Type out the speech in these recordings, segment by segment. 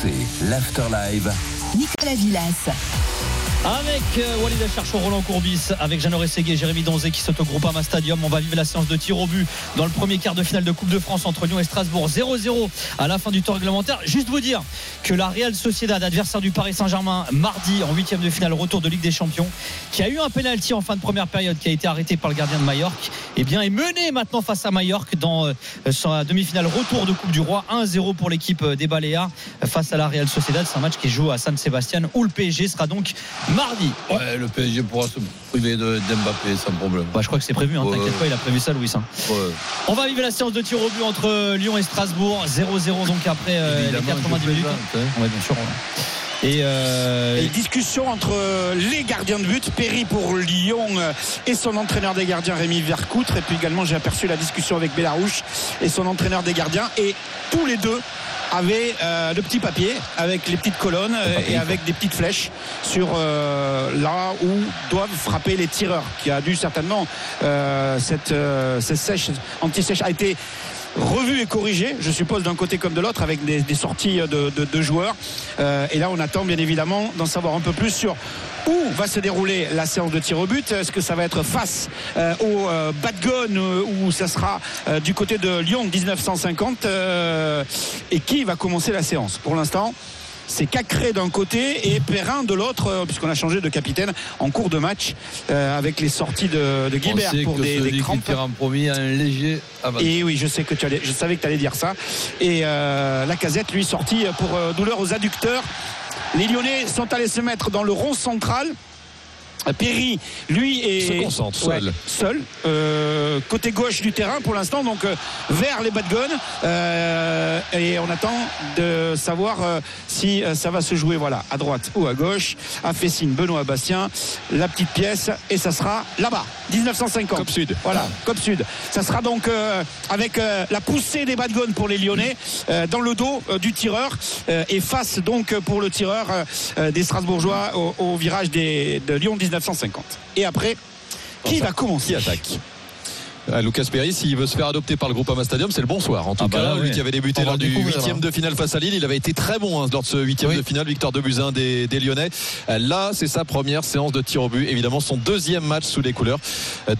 RMC, l'Afterlive. Nicolas Villas. Avec euh, Walid Acharcho, Roland Courbis, avec Jeannot Rességuier, Jérémy Donzé qui saute au Groupama Stadium. On va vivre la séance de tir au but dans le premier quart de finale de Coupe de France entre Lyon et Strasbourg. 0-0 à la fin du temps réglementaire. Juste vous dire que la Real Sociedad, adversaire du Paris Saint-Germain, mardi en huitième de finale, retour de Ligue des Champions, qui a eu un penalty en fin de première période qui a été arrêté par le gardien de Majorque, et bien est mené maintenant face à Majorque dans euh, sa demi-finale retour de Coupe du Roi. 1-0 pour l'équipe des Baléares face à la Real Sociedad. C'est un match qui joue à San Sébastien où le PSG sera donc mardi. Ouais, le PSG pourra se priver de- d'Mbappé sans problème. Bah, je crois que c'est prévu, hein. Ouais. t'inquiète pas, il a prévu ça, Louis. hein. Ouais. On va vivre la séance de tir au but entre euh, Lyon et Strasbourg. 0-0 donc après euh, les Évidemment, 90 je minutes. hein. Ouais, bien sûr. ouais. Et, euh, Et discussion entre les gardiens de but, Perry pour Lyon euh, et son entraîneur des gardiens Rémi Vercoutre. Et puis également j'ai aperçu la discussion avec Bellarouche et son entraîneur des gardiens. Et tous les deux avaient euh, le petit papier avec les petites colonnes euh, et avec des petites flèches sur euh, là où doivent frapper les tireurs. Qui a dû certainement euh, cette, euh, cette sèche anti-sèche a été revu et corrigé, je suppose, d'un côté comme de l'autre, avec des, sorties de, joueurs. Euh, et là, on attend bien évidemment d'en savoir un peu plus sur où va se dérouler la séance de tir au but. Est-ce que ça va être face euh, au euh, Bad Gun euh, ou ça sera du côté de Lyon 1950 euh, Et qui va commencer la séance? Pour l'instant, c'est Cacré d'un côté et Perrin de l'autre, euh, puisqu'on a changé de capitaine en cours de match euh, avec les sorties de, de Guibert pour que des, crampes. en premier un léger. Et oui, je sais que tu allais, je savais que tu allais dire ça. Et euh, la casette, lui, sorti pour douleur aux adducteurs. Les Lyonnais sont allés se mettre dans le rond central. Perry, lui, est Se concentre, seul. seul, euh, côté gauche du terrain pour l'instant, donc euh, vers les bad guns. Euh, et on attend de savoir si ça va se jouer, voilà, à droite ou à gauche. À Fessine, Benoît Bastien, la petite pièce, et ça sera là-bas, 1950. Cop Sud. Voilà, Cop Sud. Ça sera donc euh, avec la poussée des bad guns pour les Lyonnais euh, dans le dos du tireur euh, et face donc pour le tireur des Strasbourgeois au, au virage des, de Lyon 1950. Et après, qui va commencer attaque? Ah, Lucas Perry, s'il veut se faire adopter par le groupe Ama Stadium, c'est le bonsoir. En tout Ah bah cas, lui qui avait débuté lors du huitième de finale face à Lille, il avait été très bon hein, lors de ce huitième Oui. de finale, victoire de Buzyn des, des Lyonnais. Euh, Là, c'est sa première séance de tir au but. Évidemment, son deuxième match sous les couleurs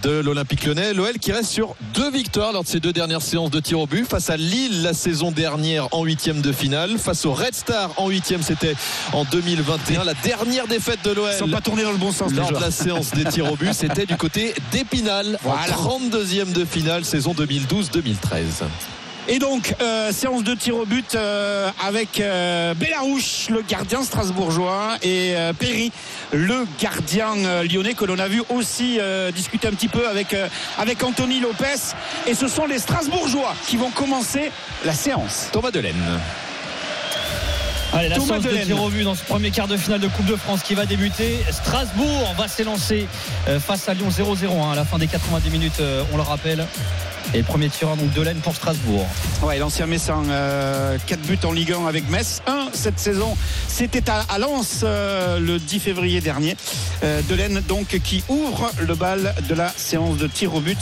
de l'Olympique Lyonnais. L'OL qui reste sur deux victoires lors de ses deux dernières séances de tir au but. Face à Lille la saison dernière en huitième de finale. Face au Red Star en huitième, c'était en 2021. La dernière défaite de l'OL sont pas tournés dans le bon sens lors de la séance des tirs au but, c'était du côté d'Épinal Voilà. en 32e de finale saison 2012-2013. Et donc, euh, séance de tir au but euh, avec euh, le gardien strasbourgeois, et euh, Perry, le gardien lyonnais, que l'on a vu aussi discuter un petit peu avec, avec Anthony Lopez. Et ce sont les Strasbourgeois qui vont commencer la séance. Thomas Delaine. Allez, la Thomas séance de Delaine. tir au but dans ce premier quart de finale de Coupe de France qui va débuter. Strasbourg va s'élancer euh, face à Lyon 0-0 hein, à la fin des 90 minutes, euh, on le rappelle. Et premier tireur donc Delaine pour Strasbourg. Ouais, l'ancien Messin, 4 buts en Ligue 1 avec Metz. 1 cette saison, c'était à, à Lens euh, le 10 février dernier. Euh, Delaine donc qui ouvre le bal de la séance de tir au but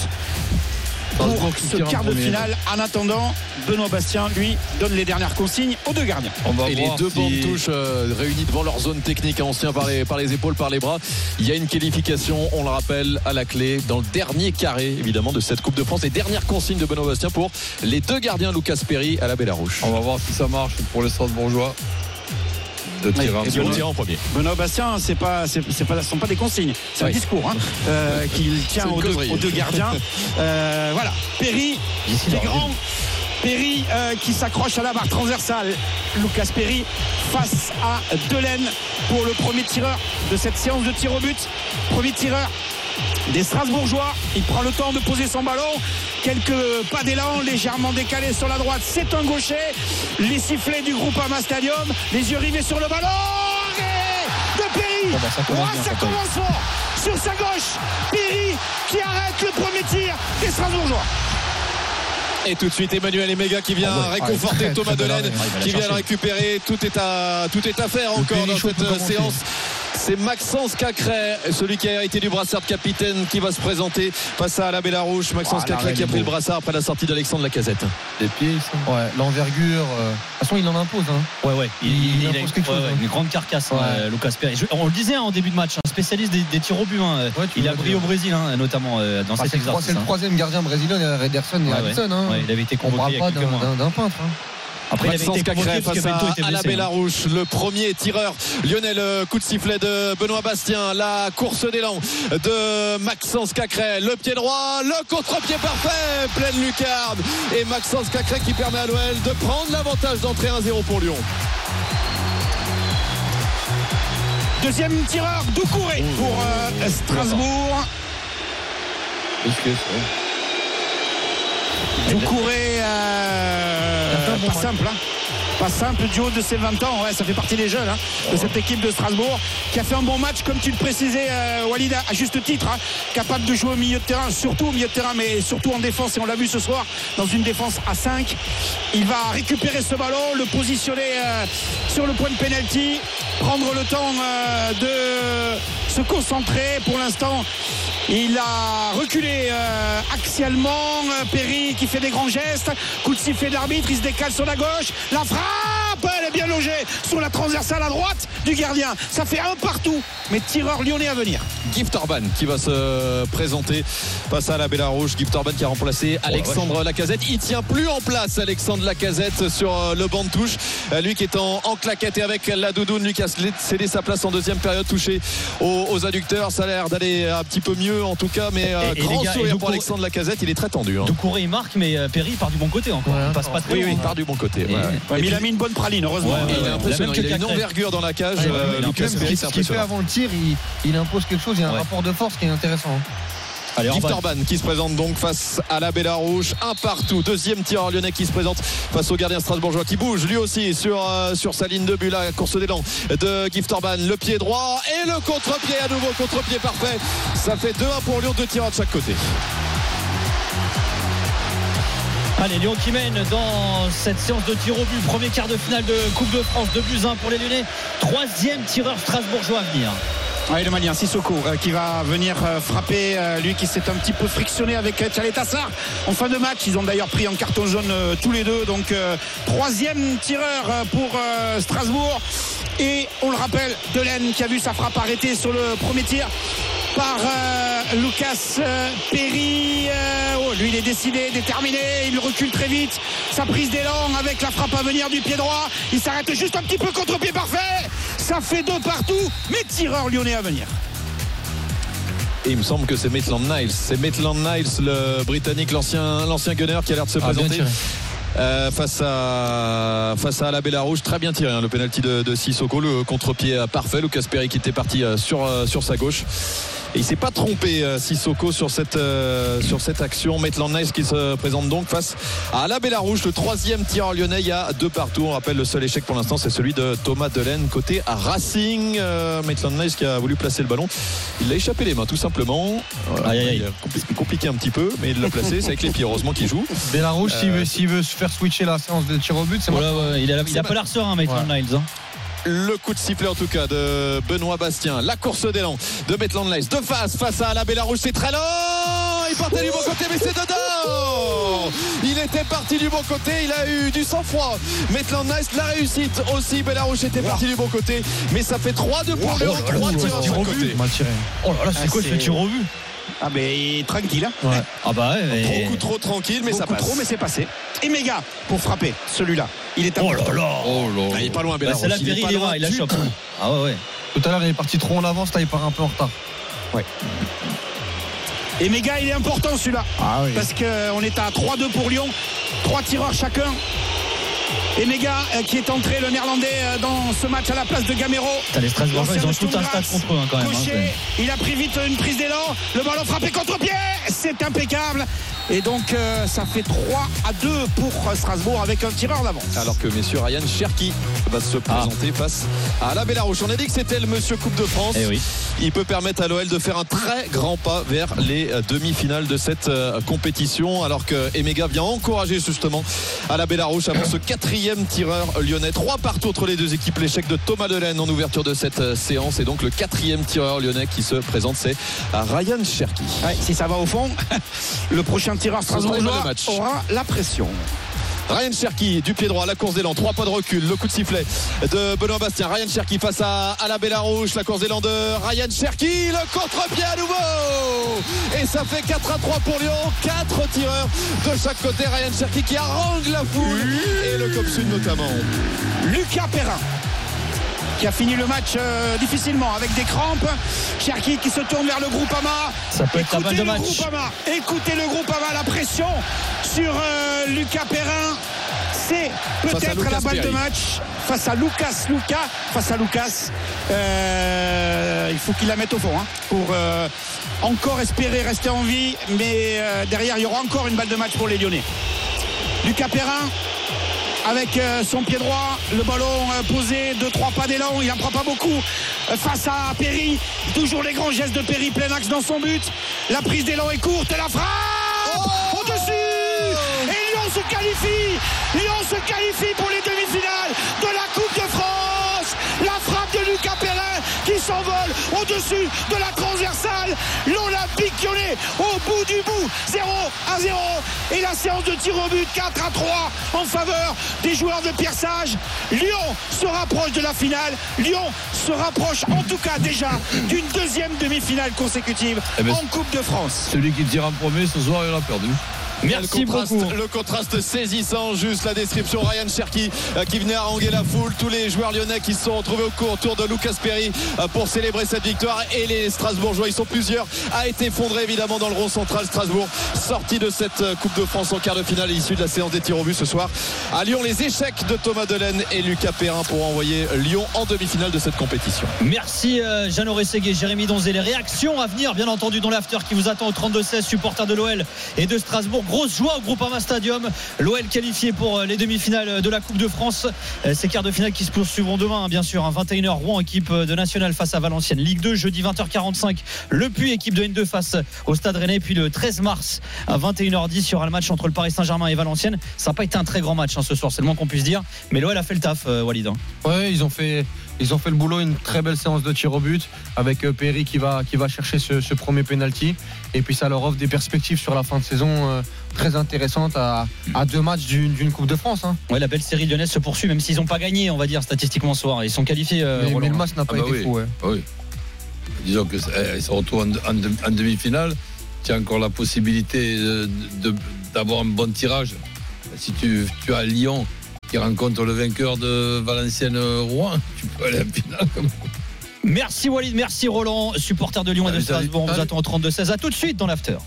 pour ce quart de finale. En attendant, Benoît Bastien lui donne les dernières consignes aux deux gardiens. On va Et les deux si- bandes touches euh, réunies devant leur zone technique, hein, on se tient par les, par les épaules, par les bras. Il y a une qualification, on le rappelle, à la clé, dans le dernier carré, évidemment, de cette Coupe de France. Et dernière consigne de Benoît Bastien pour les deux gardiens Lucas Perry à la Bellarouche. On va voir si ça marche pour les Strasbourgeois. De tirer premier. tirer en premier. Benoît Bastien, c'est pas, c'est, c'est pas, ce sont pas des consignes, c'est Oui. un discours hein, euh, qu'il tient aux deux, causerie. aux deux gardiens. Euh, voilà, Perry, qui est grand. Perry euh, qui s'accroche à la barre transversale. Lucas Perry face à Delaine pour le premier tireur de cette séance de tir au but. Premier tireur des Strasbourgeois. Il prend le temps de poser son ballon. Quelques pas d'élan légèrement décalés sur la droite. C'est un gaucher. Les sifflets du groupe Ama Stadium. Les yeux rivés sur le ballon. Et de Perry. Bon, bah, ça commence Ouais, bien, ça ça commence fort. Sur sa gauche. Perry qui arrête le premier tir des Strasbourgeois. Et tout de suite Emmanuel Emega qui vient Ah ouais. réconforter Ah, très, Thomas très Delaine qui vient le récupérer. Tout est à, tout est à faire encore dans cette euh, commencer. séance. C'est Maxence Cacré, celui qui a hérité du brassard de capitaine, qui va se présenter face à la Bélarouche. Maxence Ah, Cacré qui a pris le brassard après la sortie d'Alexandre Lacazette. Les pieds, ils sont. Ouais, l'envergure. euh, De toute façon, il en impose. Hein. Ouais, ouais. Il, Il il- il a impose une, quelque chose, ouais, ouais, hein. une grande carcasse, hein, Ouais. euh, Lucas Perry. Je- on le disait hein, en début de match, un spécialiste des, des tirs au but. hein. Il a brillé au Brésil, hein, notamment euh, dans Ah, cet c'est le trois- exercice. c'est le troisième gardien brésilien derrière Ederson et ouais, il avait été convoqué il y pas a d'un- quelques mois. d'un d'un peintre. Après, il avait Maxence été Cacré face à, à la hein. Bélarouche, le premier tireur Lionel euh, coup de sifflet de Benoît Bastien, la course d'élan de Maxence Cacré, le pied droit, le contre-pied parfait, pleine lucarne et Maxence Cacré qui permet à l'OL de prendre l'avantage d'entrer 1-0 pour Lyon. Deuxième tireur, Doucouré pour euh, Strasbourg. Risqué, ça. Doucouré, bon pas simple. hein. Pas simple du haut de ses 20 ans. Ouais, ça fait partie des jeunes hein, de cette équipe de Strasbourg qui a fait un bon match, comme tu le précisais, euh, Walid, à juste titre. hein, capable de jouer au milieu de terrain, surtout au milieu de terrain, mais surtout en défense. Et on l'a vu ce soir dans une défense à 5. Il va récupérer ce ballon, le positionner euh, sur le point de pénalty, prendre le temps euh, de se concentrer. Pour l'instant, il a reculé euh, axialement. Euh, Perry qui fait des grands gestes. Coup de sifflet de l'arbitre. Il se décale sur la gauche. La frappe, elle est bien logée sur la transversale à droite du gardien. Ça fait un partout. Mais tireur lyonnais à venir. Gift Orban qui va se présenter face à la Bélarouche. Gift Orban qui a remplacé Alexandre Lacazette. Il tient plus en place Alexandre Lacazette sur euh, le banc de touche. Lui qui est en, en claquette et avec la doudoune. Lui qui a cédé sa place en deuxième période touché aux, aux adducteurs. Ça a l'air d'aller un petit peu mieux en tout cas. Mais euh, Et- et grand gars, sourire pour Alexandre Lacazette. Il est très tendu. hein. Doucouré, il marque, mais euh, Perry part du bon côté encore. Ouais, il passe pas très Oui, oui, il hein. part du bon côté. Ouais, ouais. Ouais, mais il a mis une bonne praline, heureusement. Ouais, ouais, Il impressionnant. Même Il a une envergure dans la cage. Ouais, euh, a Lucas Perry, ce qu'il fait avant le tir, il, il impose quelque chose. Il y a un Ouais. rapport de force qui est intéressant. Allez, Orban. Orban qui se présente donc face à la Bélarouche, un partout, deuxième tireur lyonnais qui se présente face au gardien strasbourgeois qui bouge lui aussi sur, euh, sur sa ligne de but, la course d'élan de Gift Orban, le pied droit et le contre-pied à nouveau, contre-pied parfait. Ça fait 2-1 pour Lyon, deux tireurs de chaque côté. Allez, Lyon qui mène dans cette séance de tir au but. Premier quart de finale de Coupe de France. 2 buts 1 pour les Lyonnais. Troisième tireur strasbourgeois à venir. Ouais, le Malien Sissoko euh, qui va venir euh, frapper euh, lui qui s'est un petit peu frictionné avec euh, Tchalet Tassar. En fin de match ils ont d'ailleurs pris en carton jaune euh, tous les deux. Donc euh, troisième tireur pour Strasbourg. Et on le rappelle Delaine qui a vu sa frappe arrêtée sur le premier tir par Lucas Perry oh, lui il est décidé déterminé. Il recule très vite. Sa prise d'élan avec la frappe à venir du pied droit. Il s'arrête juste un petit peu contre pied parfait ça fait deux partout mais tireur lyonnais à venir Et il me semble que c'est Maitland Niles. C'est Maitland Niles, le Britannique, l'ancien, l'ancien gunner qui a l'air de se Ah, bien présenter. tiré. Euh, face à face à la Bélarouche très bien tiré hein, le penalty de, de Sissoko le contre-pied parfait Lucas Perry qui était parti euh, sur euh, sur sa gauche et il s'est pas trompé euh, Sissoko sur cette euh, sur cette action. Maitland Nice qui se présente donc face à la Bélarouche le troisième tireur lyonnais. Il y a deux partout. On rappelle le seul échec pour l'instant c'est celui de Thomas Delaine côté à Racing. Euh, Maitland Nice qui a voulu placer le ballon. Il l'a échappé les mains tout simplement. Voilà, Aïe, aïe, compli- compliqué un petit peu mais il l'a placé. C'est avec les pieds heureusement qu'il joue. Bélarouche, s'il Euh, veut, s'il veut se faire switcher la séance de tir au but, c'est. Voilà, ouais, il a, il a pas l'air serein, Maitland Niles. hein. Le coup de sifflet en tout cas de Benoît Bastien. La course d'élan de Maitland Nice. De face, face à la Bélarouche, c'est très lent. Il partait du bon côté, mais c'est dedans. Il était parti du bon côté, il a eu du sang-froid. Maitland Nice, la réussite aussi. Bélarouche était parti du bon côté, mais ça fait 3-2 pour Lyon. 3 tirs de côté. Oh là là, c'est Ah, quoi ce tir au but ah ben tranquille hein. Ah bah ouais, mais- Beaucoup trop tranquille, mais ça passe. trop mais c'est passé et méga pour frapper celui-là il est Oh là là Oh là. Ah, il est pas loin, Bah. C'est la Il est pas il est loin loin, il la chope. Ah ouais, ouais. Tout à l'heure, il est parti trop en avance, là, il part un peu en retard. et méga il est important celui-là Ah oui. parce qu'on est à 3-2 pour Lyon trois tireurs chacun Emega euh, qui est entré, le néerlandais, euh, dans ce match à la place de Gamero. T'as les Strasbourgeois, ils ont L'ancien tout un Sturm stade contre eux hein, quand même. hein, Gaucher, c'est- il a pris vite une prise d'élan. Le ballon frappé contre-pied. C'est impeccable. Et donc, euh, ça fait 3 à 2 pour Strasbourg avec un tireur d'avance. Alors que messieurs Ryan Cherki va se présenter face à la Bélarouche. On a dit que c'était le monsieur Coupe de France. Eh oui. Il peut permettre à l'OL de faire un très grand pas vers les euh, demi-finales de cette euh, compétition. Alors que Emega vient encourager justement à la Bélarouche avant ce quatrième tireur lyonnais. Trois partout entre les deux équipes. L'échec de Thomas Delaine en ouverture de cette euh, séance. Et donc le quatrième tireur lyonnais qui se présente, c'est Ryan Cherki. Ouais, si ça va au fond, le prochain tireur strasbourgeois aura la pression. Ryan Cherki du pied droit, la course d'élan, trois pas de recul, le coup de sifflet de Benoît Bastien. Ryan Cherki face à, la Bélarouche, la course d'élan de Ryan Cherki, le contre-pied à nouveau Et ça fait 4 à 3 pour Lyon, 4 tireurs de chaque côté. Ryan Cherki qui harangue la foule et le Cop Sud notamment. Lucas Perrin qui a fini le match euh, difficilement avec des crampes. Cherki qui se tourne vers le Groupama. Ça peut être la balle de le match. Groupama. Écoutez le Groupama, la pression sur euh, Lucas Perrin. C'est peut-être la balle de match face à Lucas Lucas face à Lucas Euh, il faut qu'il la mette au fond hein, pour encore espérer rester en vie mais derrière il y aura encore une balle de match pour les Lyonnais Lucas Perrin avec euh, son pied droit, le ballon euh, posé, deux trois pas d'élan, il n'en prend pas beaucoup. Euh, face à Perry, toujours les grands gestes de Perry, plein axe dans son but, la prise d'élan est courte, la frappe au-dessus. Et Lyon se qualifie, Lyon se qualifie pour les demi-finales de la Coupe de France, la frappe de Lucas qui s'envole au-dessus de la transversale, l'Olympique lyonnais au bout du bout, 0 à 0 et la séance de tir au but 4 à 3 en faveur des joueurs de Pierre Sage. Lyon se rapproche de la finale. Lyon se rapproche en tout cas déjà d'une deuxième demi-finale consécutive Eh ben, en Coupe de France. Celui qui tire en premier ce soir, il a perdu. Merci le contraste, beaucoup. le contraste saisissant, juste la description. Ryan Cherki euh, qui venait haranguer la foule. Tous les joueurs lyonnais qui se sont retrouvés au cours autour de Lucas Perry euh, pour célébrer cette victoire. Et les Strasbourgeois, ils sont plusieurs, a été effondré évidemment dans le rond central. Strasbourg sorti de cette euh, Coupe de France en quart de finale issue de la séance des tirs au but ce soir. À Lyon, les échecs de Thomas Delaine et Lucas Perrin pour envoyer Lyon en demi-finale de cette compétition. Merci euh, Jeannot Rességué, Jérémy Donzé. Les réactions à venir, bien entendu, dans l'after qui vous attend au 32-16, supporters de l'OL et de Strasbourg. Grosse joie au Groupama Stadium. L'OL qualifié pour euh, les demi-finales de la Coupe de France. Euh, Ces quarts de finale qui se poursuivront demain, hein, bien sûr. hein, 21h, Rouen, équipe euh, de National face à Valenciennes. Ligue 2, jeudi 20h45. Le Puy, équipe de N2 face au Stade Rennais. Puis le 13 mars à 21h10, il y aura le match entre le Paris Saint-Germain et Valenciennes. Ça n'a pas été un très grand match hein, ce soir, c'est le moins qu'on puisse dire. Mais l'OL a fait le taf, Walid. hein. Ils ont fait, ils ont fait le boulot, une très belle séance de tir au but avec euh, Perry qui va, qui va chercher ce, ce premier penalty. Et puis ça leur offre des perspectives sur la fin de saison euh, très intéressantes à, à deux matchs d'une d'une Coupe de France. hein. Ouais, la belle série lyonnaise se poursuit, même s'ils n'ont pas gagné, on va dire, statistiquement ce soir. Ils sont qualifiés. euh, mais, le match n'a pas Ah bah été oui. fou. ouais. Oui. Disons que eh, se retrouve en, en- en demi-finale. Tu as encore la possibilité de- d'avoir un bon tirage. Si tu, tu as Lyon qui rencontre le vainqueur de Valenciennes-Rouen, tu peux aller en finale. comme- Merci Walid, merci Roland, supporter de Lyon et de. Strasbourg. On vous attend au 32-16. À tout de suite dans l'after.